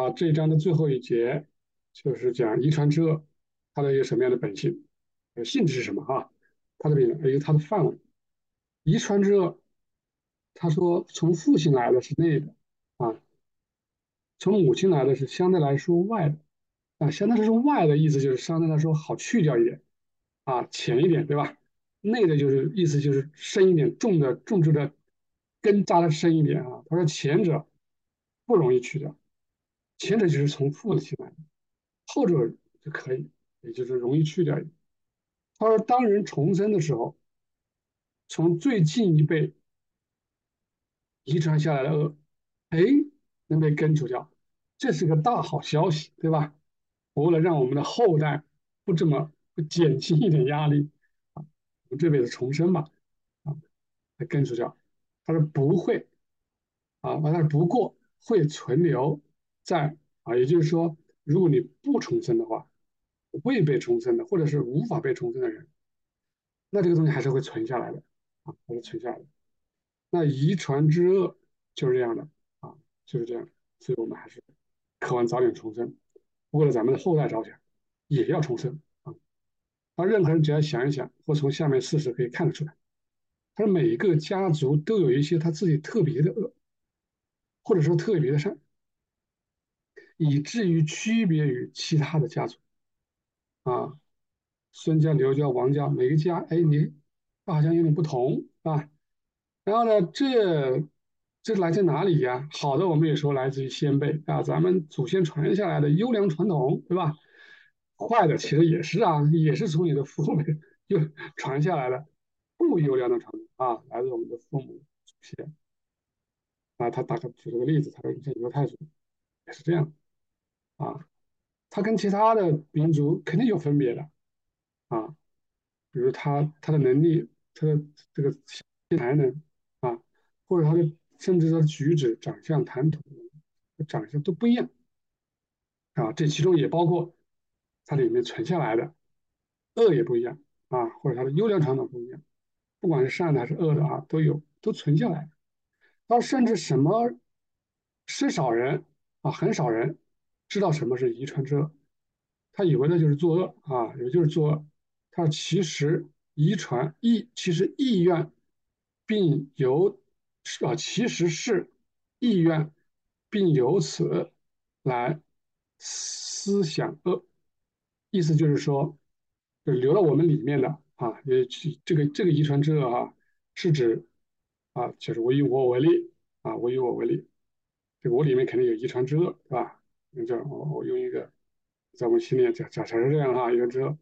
啊，这一章的最后一节就是讲遗传之恶，它的一个什么样的本性，呃，性质是什么哈？它的本还有它的范围。遗传之恶，他说从父亲来的是内的啊，从母亲来的是相对来说外的啊，相对来说外的意思就是相对来说好去掉一点啊，浅一点，对吧？内的就是意思就是深一点，重的种植的根扎的深一点啊。他说前者不容易去掉。前者就是从父亲来的，后者就可以，也就是容易去掉。他说，当人重生的时候，从最近一辈遗传下来的恶，哎，能被根除掉，这是个大好消息，对吧？为了让我们的后代不这么不减轻一点压力啊，我们这辈子重生吧，啊，来根除掉。他说不会，啊，他说不过会存留。在啊，也就是说，如果你不重生的话，未被重生的，或者是无法被重生的人，那这个东西还是会存下来的啊，还是存下来的。那遗传之恶就是这样的啊，就是这样。所以我们还是渴望早点重生，为了咱们的后代着想，也要重生啊。而任何人只要想一想，或从下面事实可以看得出来，他说每一个家族都有一些他自己特别的恶，或者说特别的善。以至于区别于其他的家族，啊，孙家、刘家、王家，每个家，哎，你好像有点不同，啊。然后呢，这这来自哪里呀？好的，我们也说来自于先辈啊，咱们祖先传下来的优良传统，对吧？坏的其实也是啊，也是从你的父辈又传下来的不优良的传统啊，来自我们的父母祖先。啊，他大概举了个例子，他说像犹太族也是这样。啊，他跟其他的民族肯定有分别的，啊，比如他他的能力，他的这个才能，啊，或者他的甚至他的举止、长相、谈吐、长相都不一样，啊，这其中也包括它里面存下来的恶也不一样，啊，或者他的优良传统不一样，不管是善的还是恶的啊，都有都存下来，到甚至什么是少人啊，很少人。知道什么是遗传之恶，他以为那就是作恶啊，也就是作恶。他其实遗传意其实意愿，并由啊其实是意愿，并由此来思想恶，意思就是说，就留到我们里面的啊，也这个这个遗传之恶啊，是指啊就是我以我为例啊，我以我为例，这个我里面肯定有遗传之恶，是吧？你这我我用一个，在我们心里假假设是这样哈，一个之后，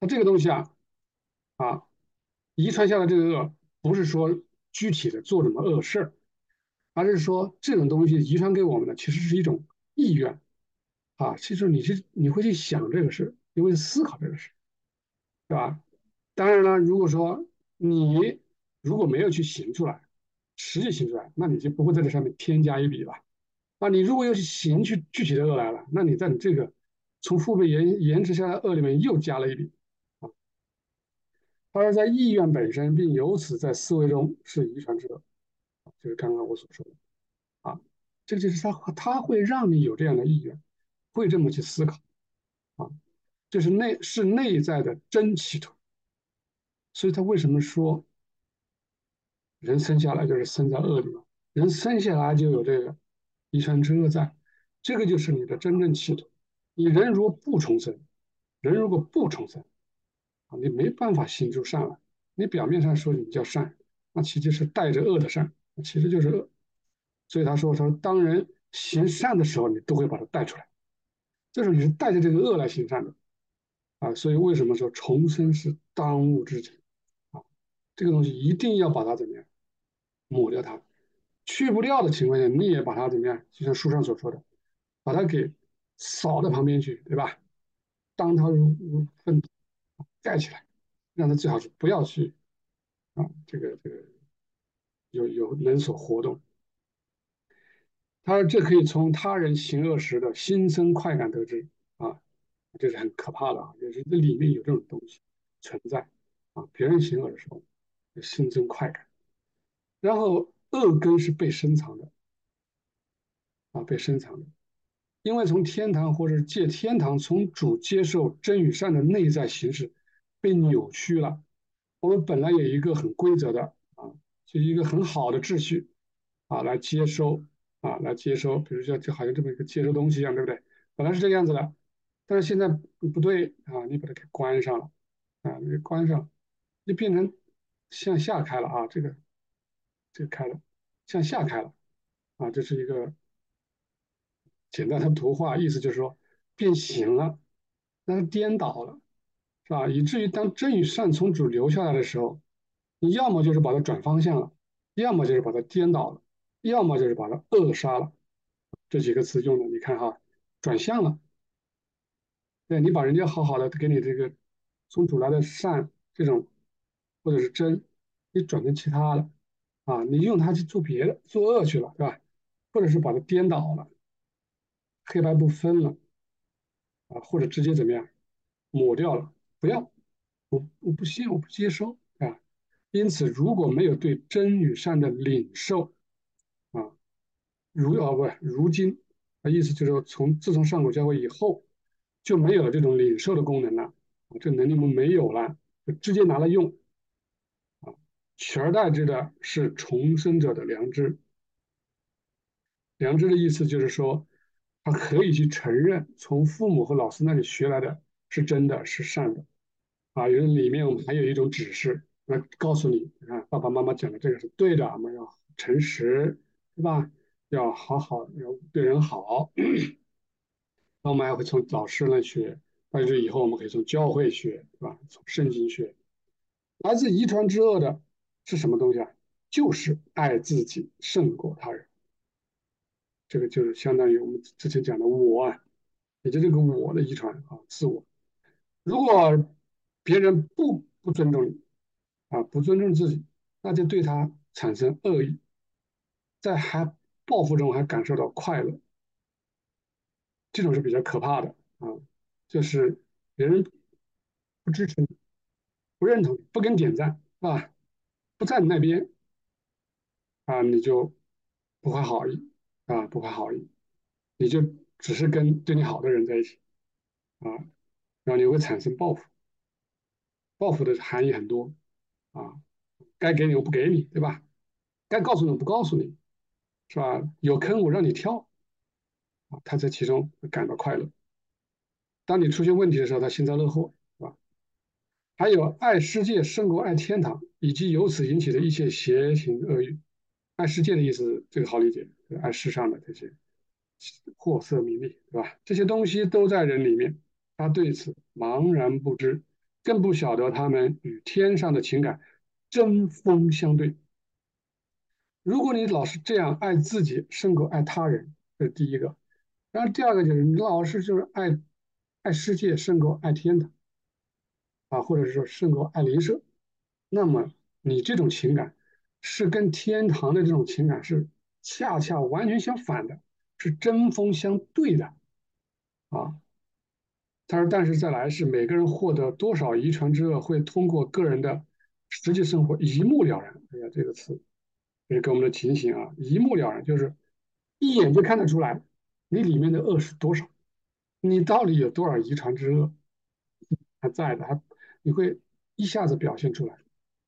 那这个东西啊，啊，遗传下来这个恶，不是说具体的做什么恶事儿，而是说这种东西遗传给我们的其实是一种意愿，啊，其实你是你会去想这个事，你会思考这个事，对吧？当然了，如果说你如果没有去行出来，实际行出来，那你就不会在这上面添加一笔了。啊，你如果要是行去具体的恶来了，那你在你这个从父辈延延迟下来恶里面又加了一笔啊。他说，在意愿本身，并由此在思维中是遗传之恶，就是刚刚我所说的啊，这个就是他他会让你有这样的意愿，会这么去思考啊，这是内是内在的真企图。所以他为什么说人生下来就是生在恶里面？人生下来就有这个。遗传之恶在，这个就是你的真正企图。你人如果不重生，人如果不重生，啊，你没办法行出善来。你表面上说你叫善，那其实是带着恶的善，其实就是恶。所以他说，他说当人行善的时候，你都会把它带出来。这时候你是带着这个恶来行善的，啊，所以为什么说重生是当务之急？啊，这个东西一定要把它怎么样抹掉它。去不掉的情况下，你也把它怎么样？就像书上所说的，把它给扫到旁边去，对吧？当它如如粪土盖起来，让它最好是不要去啊，这个这个有有人所活动。他说这可以从他人行恶时的心生快感得知啊，这是很可怕的啊，就是这里面有这种东西存在啊，别人行恶的时候心生快感，然后。恶根是被深藏的，啊，被深藏的，因为从天堂或者借天堂从主接受真与善的内在形式被扭曲了。我们本来有一个很规则的啊，就一个很好的秩序啊，来接收啊，来接收，比如说就好像这么一个接收东西一样，对不对？本来是这个样子的，但是现在不对啊，你把它给关上了啊，你关上，就变成向下开了啊，这个这个开了，向下开了啊，这是一个简单的图画，意思就是说变形了，那是颠倒了。是吧？以至于当真与善从主流下来的时候，你要么就是把它转方向了，要么就是把它颠倒了，要么就是把它扼杀了。这几个词用的，你看哈，转向了。对你把人家好好的给你这个从主来的善这种，或者是真，你转成其他的啊，你用它去做别的，作恶去了，是吧？或者是把它颠倒了，黑白不分了啊，或者直接怎么样，抹掉了。不要，我我不信，我不接受啊！因此，如果没有对真与善的领受啊，如啊不，如今啊，意思就是说，从自从上古教会以后，就没有了这种领受的功能了啊，这能力我们没有了，就直接拿来用，取而代之的是重生者的良知。良知的意思就是说，他可以去承认从父母和老师那里学来的。是真的是善的，啊，因为里面我们还有一种指示来告诉你，你看爸爸妈妈讲的这个是对的，我们要诚实，对吧？要好好要对人好。那我们还会从老师那学，但是以后我们可以从教会学，对吧？从圣经学。来自遗传之恶的是什么东西啊？就是爱自己胜过他人。这个就是相当于我们之前讲的我啊，也就这个我的遗传啊，自我。如果别人不不尊重你，啊，不尊重自己，那就对他产生恶意，在还报复中还感受到快乐，这种是比较可怕的啊，就是别人不支持你，不认同，不给你点赞，是啊，不在你那边，啊，你就不怀好意，啊，不怀好意，你就只是跟对你好的人在一起，啊。然后你会产生报复，报复的含义很多啊，该给你我不给你，对吧？该告诉你我不告诉你，是吧？有坑我让你跳，啊，他在其中感到快乐。当你出现问题的时候，他幸灾乐祸，还有爱世界胜过爱天堂，以及由此引起的一切邪情恶欲。爱世界的意思，这个好理解，爱世上的这些货色名利，对吧？这些东西都在人里面。他对此茫然不知，更不晓得他们与天上的情感针锋相对。如果你老是这样爱自己胜过爱他人，这是第一个；然后第二个就是你老是就是爱爱世界胜过爱天堂啊，或者是说胜过爱邻舍，那么你这种情感是跟天堂的这种情感是恰恰完全相反的，是针锋相对的啊。他说：“但是再来是每个人获得多少遗传之恶，会通过个人的实际生活一目了然。哎呀，这个词是给我们的提醒啊！一目了然就是一眼就看得出来，你里面的恶是多少，你到底有多少遗传之恶还在的，还你会一下子表现出来。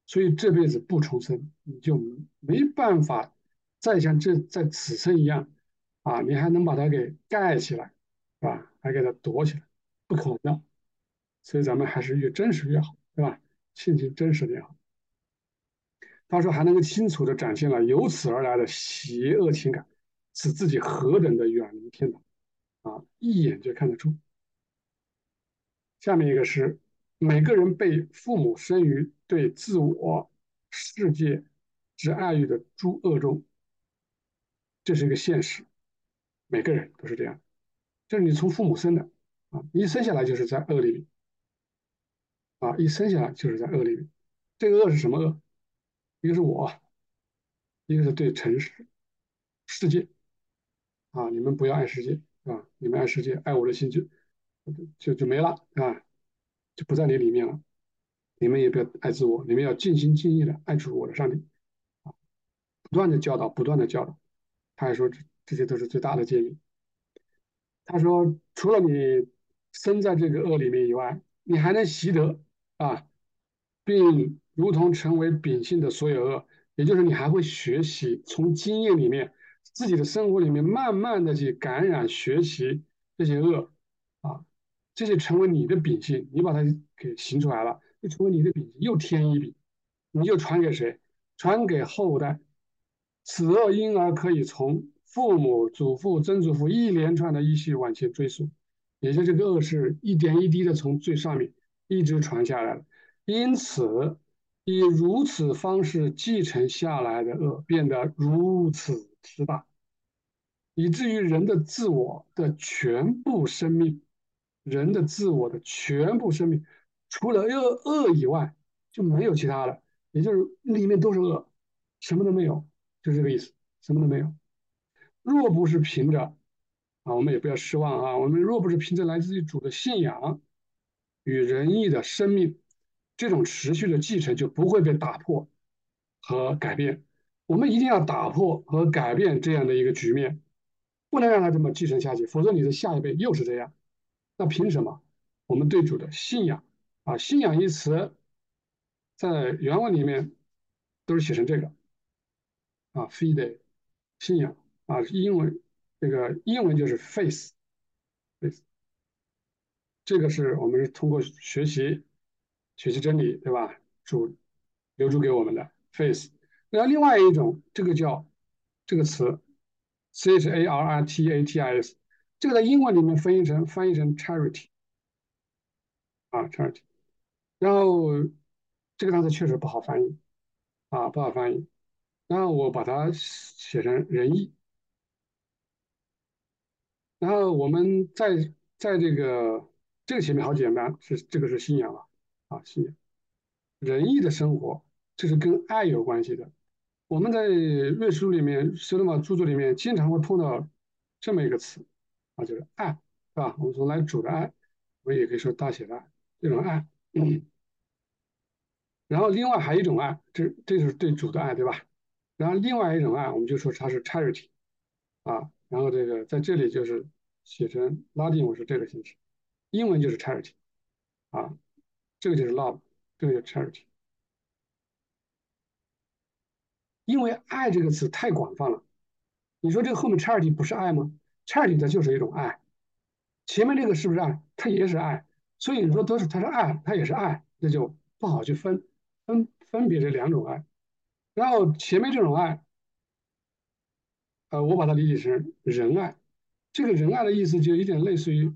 所以这辈子不重生，你就没办法再像这在此生一样啊！你还能把它给盖起来，是吧？还给它躲起来。”不可能的，所以咱们还是越真实越好，对吧？性情真实点好。他说还能够清楚的展现了由此而来的邪恶情感，使自己何等的远离天堂啊！一眼就看得出。下面一个是每个人被父母生于对自我世界之爱欲的诸恶中，这是一个现实，每个人都是这样，就是你从父母生的。啊，一生下来就是在恶里面，啊，一生下来就是在恶里面。这个恶是什么恶？一个是我，一个是对城市、世界，啊，你们不要爱世界，啊，你们爱世界，爱我的心就就就没了，啊，就不在你里面了。你们也不要爱自我，你们要尽心尽意的爱主我的上帝，啊，不断的教导，不断的教导。他还说这这些都是最大的诫命。他说，除了你生在这个恶里面以外，你还能习得啊，并如同成为秉性的所有恶，也就是你还会学习，从经验里面、自己的生活里面，慢慢的去感染、学习这些恶啊，这就成为你的秉性，你把它给行出来了，就成为你的秉性，又添一笔，你就传给谁？传给后代。此恶因而可以从父母、祖父、曾祖父一连串的依序往前追溯，也就这个恶是一点一滴的从最上面一直传下来了。因此，以如此方式继承下来的恶变得如此之大，以至于人的自我的全部生命，人的自我的全部生命，除了恶恶以外就没有其他的，也就是里面都是恶，什么都没有。就这个意思，什么都没有。若不是凭着啊，我们也不要失望啊。我们若不是凭着来自于主的信仰与仁义的生命，这种持续的继承就不会被打破和改变。我们一定要打破和改变这样的一个局面，不能让它这么继承下去，否则你的下一辈又是这样。那凭什么？我们对主的信仰啊，信仰一词在原文里面都是写成这个。啊，fide，信仰啊，英文这个英文就是 faith，faith，这个是我们是通过学习学习真理，对吧？主留住给我们的 faith。那另外一种，这个叫这个词 c h a r i t a t i s，这个在英文里面翻译成翻译成 charity，啊，charity。然后这个单词确实不好翻译，啊，不好翻译。然后我把它写成仁义，然后我们在在这个这个前面好简单，是这个是信仰了啊，信仰仁义的生活，这是跟爱有关系的。我们在论书里面、修罗马著作里面经常会碰到这么一个词啊，就是爱，是吧？我们说来主的爱，我们也可以说大写的爱，这种爱。然后另外还有一种爱，这这就是对主的爱，对吧？然后另外一种爱，我们就说它是 charity，啊，然后这个在这里就是写成拉丁文是这个形式，英文就是 charity，啊，这个就是 love，这个就 charity。因为爱这个词太广泛了，你说这个后面 charity 不是爱吗？charity 它就是一种爱，前面这个是不是爱？它也是爱，所以你说都是它是爱，它也是爱，那就不好去分分分别这两种爱。然后前面这种爱，呃，我把它理解成仁爱。这个仁爱的意思就有点类似于，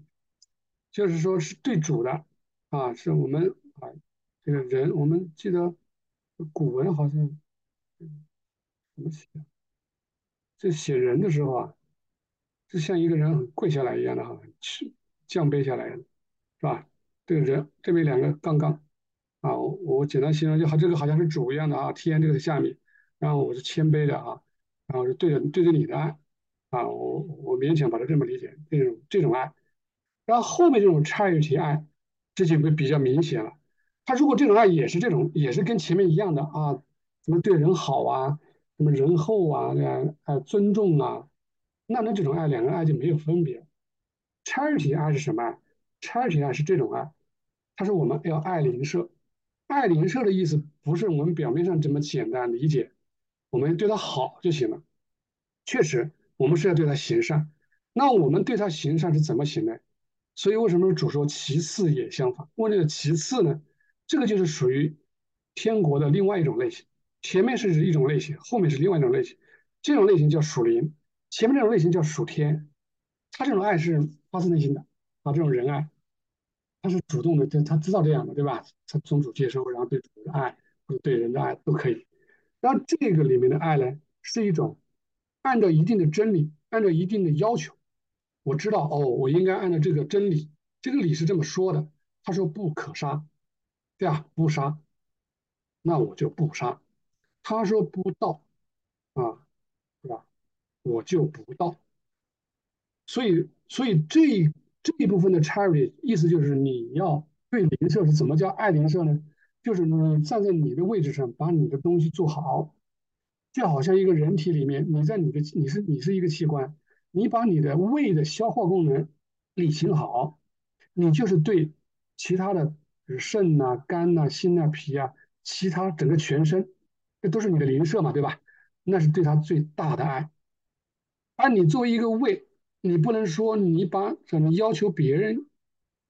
就是说是对主的啊，是我们啊，这个人，我们记得古文好像怎么写？这写人的时候啊，就像一个人跪下来一样的哈，降杯下来，是吧？这个人这边两个杠杠。啊，我我简单形容就好，这个好像是主一样的啊，天这个在下面，然后我是谦卑的啊，然后是对着对着你的爱啊，我我勉强把它这么理解，这种这种爱，然后后面这种 charity 爱，这就会比较明显了。他如果这种爱也是这种，也是跟前面一样的啊，什么对人好啊，什么仁厚啊，这样啊尊重啊，那那这种爱两个爱就没有分别。charity 爱是什么？charity 爱是这种爱，他说我们要爱邻舍。爱邻舍的意思不是我们表面上这么简单理解，我们对他好就行了。确实，我们是要对他行善。那我们对他行善是怎么行呢？所以为什么主说其次也相反？问这个其次呢？这个就是属于天国的另外一种类型。前面是一种类型，后面是另外一种类型。这种类型叫属灵，前面这种类型叫属天。他这种爱是发自内心的啊，这种仁爱。他是主动的，他他知道这样的，对吧？他从主接收，然后对主的爱或者对人的爱都可以。然后这个里面的爱呢，是一种按照一定的真理，按照一定的要求。我知道哦，我应该按照这个真理，这个理是这么说的。他说不可杀，对吧？不杀，那我就不杀。他说不盗啊，对吧？我就不到。所以，所以这。这一部分的 charity 意思就是你要对邻舍是怎么叫爱邻舍呢？就是呢站在你的位置上，把你的东西做好，就好像一个人体里面，你在你的你是你是一个器官，你把你的胃的消化功能理清好，你就是对其他的肾呐、肝呐、心呐、脾啊，其他整个全身，这都是你的邻舍嘛，对吧？那是对他最大的爱。而你作为一个胃，你不能说你把你要求别人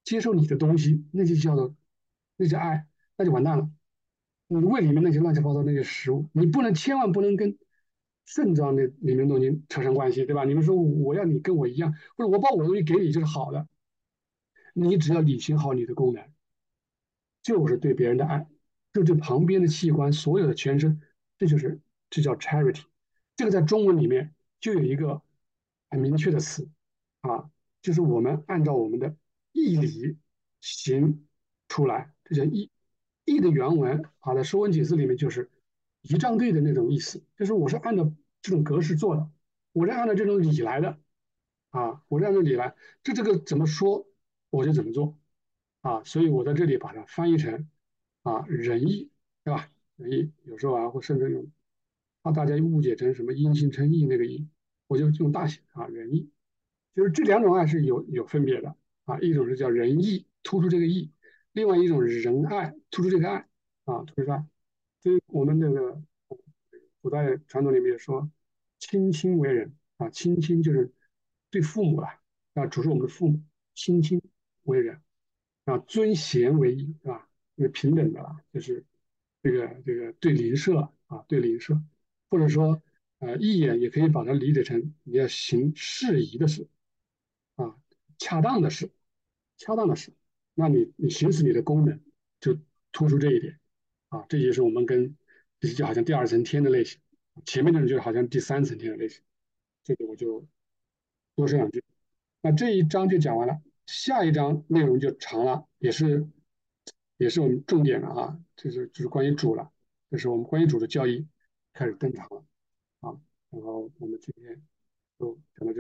接受你的东西，那就叫做那叫爱，那就完蛋了。你胃里面那些乱七八糟那些食物，你不能千万不能跟肾脏的里面东西扯上关系，对吧？你们说我要你跟我一样，或者我把我的东西给你就是好的，你只要履行好你的功能，就是对别人的爱，就对旁边的器官所有的全身，这就是这叫 charity。这个在中文里面就有一个很明确的词啊，就是我们按照我们的义理行出来，这叫义。义的原文啊，在《说文解字》里面就是仪仗队的那种意思，就是我是按照这种格式做的，我是按照这种礼来的啊，我是按照礼来，这这个怎么说我就怎么做啊，所以我在这里把它翻译成啊仁义，对吧？仁义有时候啊，或甚至用怕大家误解成什么因信称义那个义，我就用大写啊仁义，就是这两种爱是有有分别的啊，一种是叫仁义，突出这个义。另外一种仁爱，突出这个爱啊，突出爱。所以我们这个古代传统里面说，亲亲为仁啊，亲亲就是对父母了啊，主是我们的父母，亲亲为仁啊，尊贤为义，是吧？那平等的了，就是这个这个对邻舍啊，对邻舍，或者说呃，义也也可以把它理解成你要行适宜的事啊，恰当的事，恰当的事。那你你行使你的功能，就突出这一点，啊，这就是我们跟就好像第二层天的类型，前面的人就好像第三层天的类型，这个我就多说两句。那这一章就讲完了，下一章内容就长了，也是也是我们重点了啊，这是就是关于主了，这是我们关于主的教义开始登场了，啊，然后我们今天就讲到这。